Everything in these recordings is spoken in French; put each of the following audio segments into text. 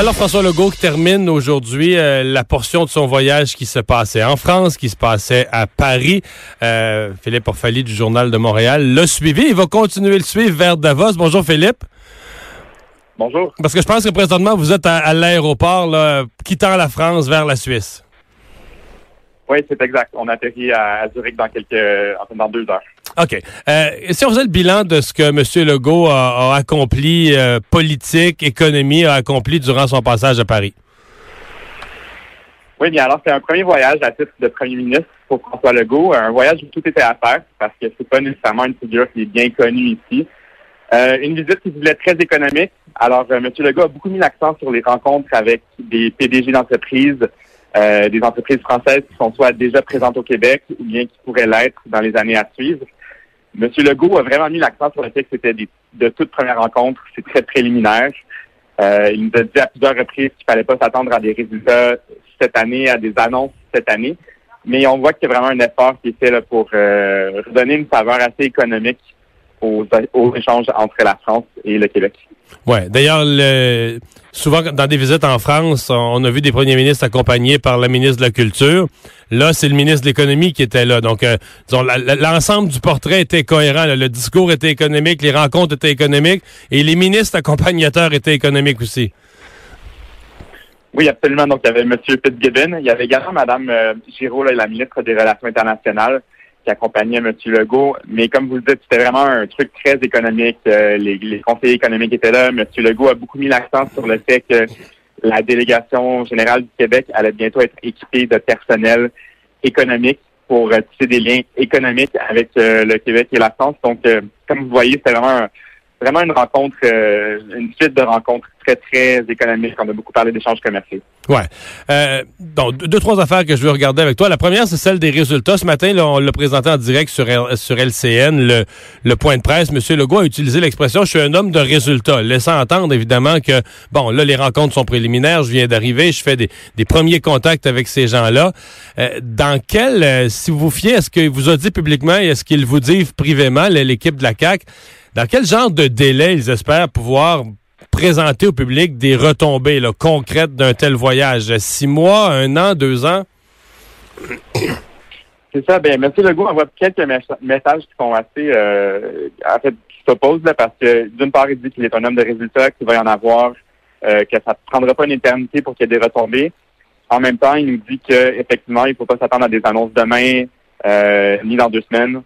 Alors François Legault qui termine aujourd'hui euh, la portion de son voyage qui se passait en France, qui se passait à Paris. Euh, Philippe Orphalie du Journal de Montréal l'a suivi. Il va continuer le suivre vers Davos. Bonjour Philippe. Bonjour. Parce que je pense que présentement vous êtes à, l'aéroport quittant la France vers la Suisse. Oui, c'est exact. On atterrit à, Zurich dans quelques dans deux heures. OK. Euh, si on faisait le bilan de ce que M. Legault a, accompli, euh, politique, économie, a accompli durant son passage à Paris? Oui, bien alors c'est un premier voyage à titre de premier ministre pour François Legault, un voyage où tout était à faire parce que c'est pas nécessairement une figure qui est bien connue ici. Euh, une visite qui voulait très économique. Alors, M. Legault a beaucoup mis l'accent sur les rencontres avec des PDG d'entreprises, des entreprises françaises qui sont soit déjà présentes au Québec ou bien qui pourraient l'être dans les années à suivre. M. Legault a vraiment mis l'accent sur le fait que c'était de toute première rencontre, c'est très préliminaire. Euh, il nous a dit à plusieurs reprises qu'il fallait pas s'attendre à des résultats cette année, à des annonces cette année. Mais on voit qu'il y a vraiment un effort qui est fait là, pour euh, redonner une saveur assez économique aux, aux échanges entre la France et le Québec. Ouais. D'ailleurs, souvent dans des visites en France, on a vu des premiers ministres accompagnés par la ministre de la Culture. Là, c'est le ministre de l'économie qui était là. Donc, euh, l'ensemble du portrait était cohérent. Le discours était économique, les rencontres étaient économiques et les ministres accompagnateurs étaient économiques aussi. Oui, absolument. Donc, il y avait M. Fitzgibbon. Il y avait également Mme euh, Giraud, la ministre des Relations internationales qui accompagnait M. Legault. Mais comme vous le dites, c'était vraiment un truc très économique. Euh, les, conseillers économiques étaient là. M. Legault a beaucoup mis l'accent sur le fait que la délégation générale du Québec allait bientôt être équipée de personnel économique pour tisser des liens économiques avec euh, le Québec et la France. Donc, euh, comme vous voyez, c'est vraiment vraiment une rencontre, une suite de rencontres très, très économiques. On a beaucoup parlé d'échanges commerciaux. Ouais. Euh, donc, deux, trois affaires que je veux regarder avec toi. La première, c'est celle des résultats. Ce matin, là, on l'a présenté en direct sur, sur LCN, le, le point de presse. Monsieur Legault a utilisé l'expression « je suis un homme de résultats », laissant entendre, évidemment, que, bon, là, les rencontres sont préliminaires, je viens d'arriver, je fais des, des, premiers contacts avec ces gens-là. Euh, dans quel, euh, si vous vous fiez, est-ce qu'il vous a dit publiquement et est-ce qu'il vous dit privément, l'équipe de la CAQ, dans quel genre de délai ils espèrent pouvoir présenter au public des retombées concrètes d'un tel voyage? Six mois, un an, deux ans? C'est ça. Ben, M. Legault envoie quelques messages qui sont assez, euh, qui s'opposent, parce que d'une part, il dit qu'il est un homme de résultats, qu'il va y en avoir, euh, que ça ne prendra pas une éternité pour qu'il y ait des retombées. En même temps, il nous dit qu'effectivement, il ne faut pas s'attendre à des annonces demain, euh, ni dans deux semaines.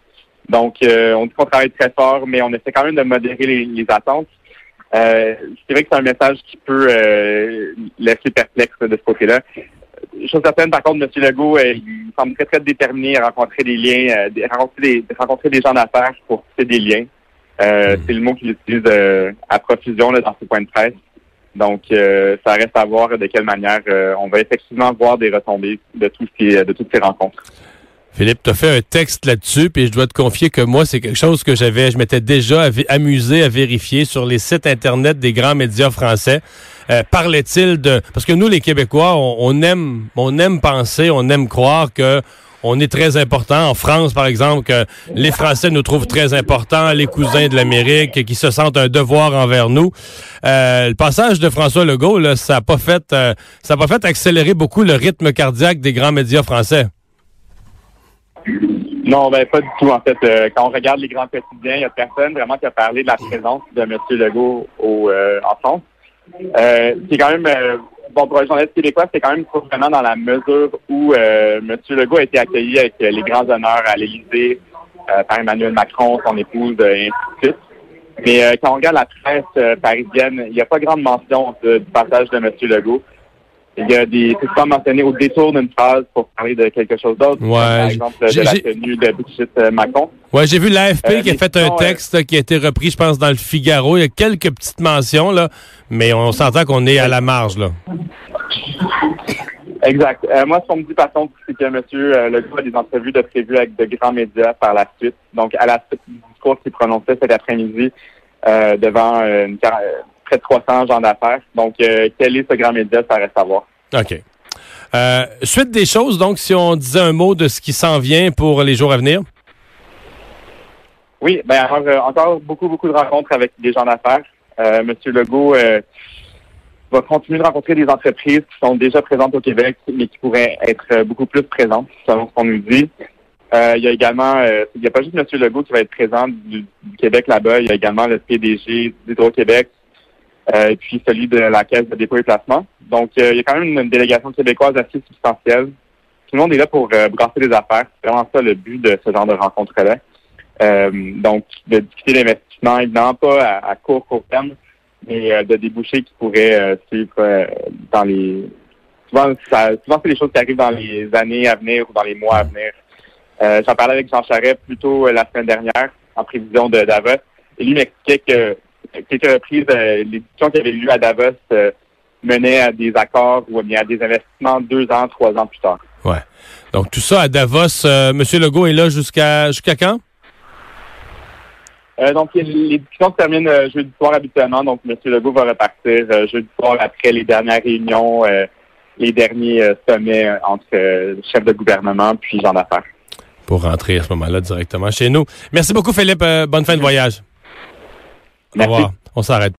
Donc, on dit qu'on travaille très fort, mais on essaie quand même de modérer les attentes. Euh, c'est vrai que c'est un message qui peut euh, laisser perplexe de ce côté-là. Chose certaine, par contre, M. Legault, euh, il semble très, très déterminé à rencontrer des liens, à rencontrer des, rencontrer des gens d'affaires pour tisser des liens. Hmm. C'est le mot qu'il utilise à profusion là, dans ses points de presse. Donc, ça reste à voir de quelle manière on va effectivement voir des retombées de, tous ces, de toutes ces rencontres. Philippe, tu as fait un texte là-dessus, puis je dois te confier que moi, c'est quelque chose que j'avais, je m'étais déjà amusé à vérifier sur les sites Internet des grands médias français. Euh, parlait-il de... Parce que nous, les Québécois, on, aime on aime penser, on aime croire que on est très important. En France, par exemple, que les Français nous trouvent très importants, les cousins de l'Amérique, qui se sentent un devoir envers nous. Euh, le passage de François Legault, là, ça n'a pas fait, euh, ça a pas fait accélérer beaucoup le rythme cardiaque des grands médias français. Non, ben pas du tout. En fait, euh, quand on regarde les grands quotidiens, il n'y a personne vraiment qui a parlé de la présence de M. Legault au, euh, en France. Euh, c'est quand même bon pour un journaliste québécois, c'est quand même surprenant dans la mesure où M. Legault a été accueilli avec les grands honneurs à l'Élysée par Emmanuel Macron, son épouse, et ainsi de suite. Mais quand on regarde la presse parisienne, il n'y a pas grande mention du passage de M. Legault. Il y a des, c'est pas mentionné au détour d'une phrase pour parler de quelque chose d'autre. Ouais, par exemple, de la tenue de Brigitte euh, Macron. Ouais, j'ai vu l'AFP euh, qui a fait un texte qui a été repris, je pense, dans le Figaro. Il y a quelques petites mentions, là, mais on s'entend qu'on est à la marge, là. Exact. Euh, moi, ce qu'on me dit, par contre, c'est que M. Legault a des entrevues de prévues avec de grands médias par la suite. Donc, à la suite du discours qu'il prononçait cet après-midi devant une, près de 300 gens d'affaires. Donc, euh, quel est ce grand média, ça reste à voir. OK. Euh, suite des choses, donc, si on disait un mot de ce qui s'en vient pour les jours à venir? Oui, ben euh, encore beaucoup, beaucoup de rencontres avec des gens d'affaires. Monsieur Legault va continuer de rencontrer des entreprises qui sont déjà présentes au Québec, mais qui pourraient être beaucoup plus présentes, selon ce qu'on nous dit. il y a également, il n'y a pas juste M. Legault qui va être présent du, Québec là-bas, il y a également le PDG d'Hydro-Québec, et puis celui de la Caisse de dépôt et placement. Donc, il y a quand même une délégation québécoise assez substantielle. Tout le monde est là pour brasser des affaires. C'est vraiment ça le but de ce genre de rencontre-là. donc, de discuter d'investissement, évidemment pas à, court, court terme, mais euh, de débouchés qui pourraient euh, suivre euh, dans les souvent souvent c'est des choses qui arrivent dans les années à venir ou dans les mois à venir. J'en parlais avec Jean Charest plus tôt la semaine dernière en prévision de Davos et lui m'expliquait que quelques reprises les discussions qu'il avait eues à Davos menaient à des accords ou à des investissements deux ans, trois ans plus tard. Ouais. Donc tout ça à Davos, Monsieur Legault est là jusqu'à jusqu'à quand? Euh, donc, les discussions se terminent euh, jeudi soir habituellement. Donc, M. Legault va repartir euh, jeudi soir après les dernières réunions, les derniers sommets entre chefs de gouvernement puis gens d'affaires. Pour rentrer à ce moment-là directement chez nous. Merci beaucoup, Philippe. bonne fin de voyage. Merci. Au revoir. On s'arrête.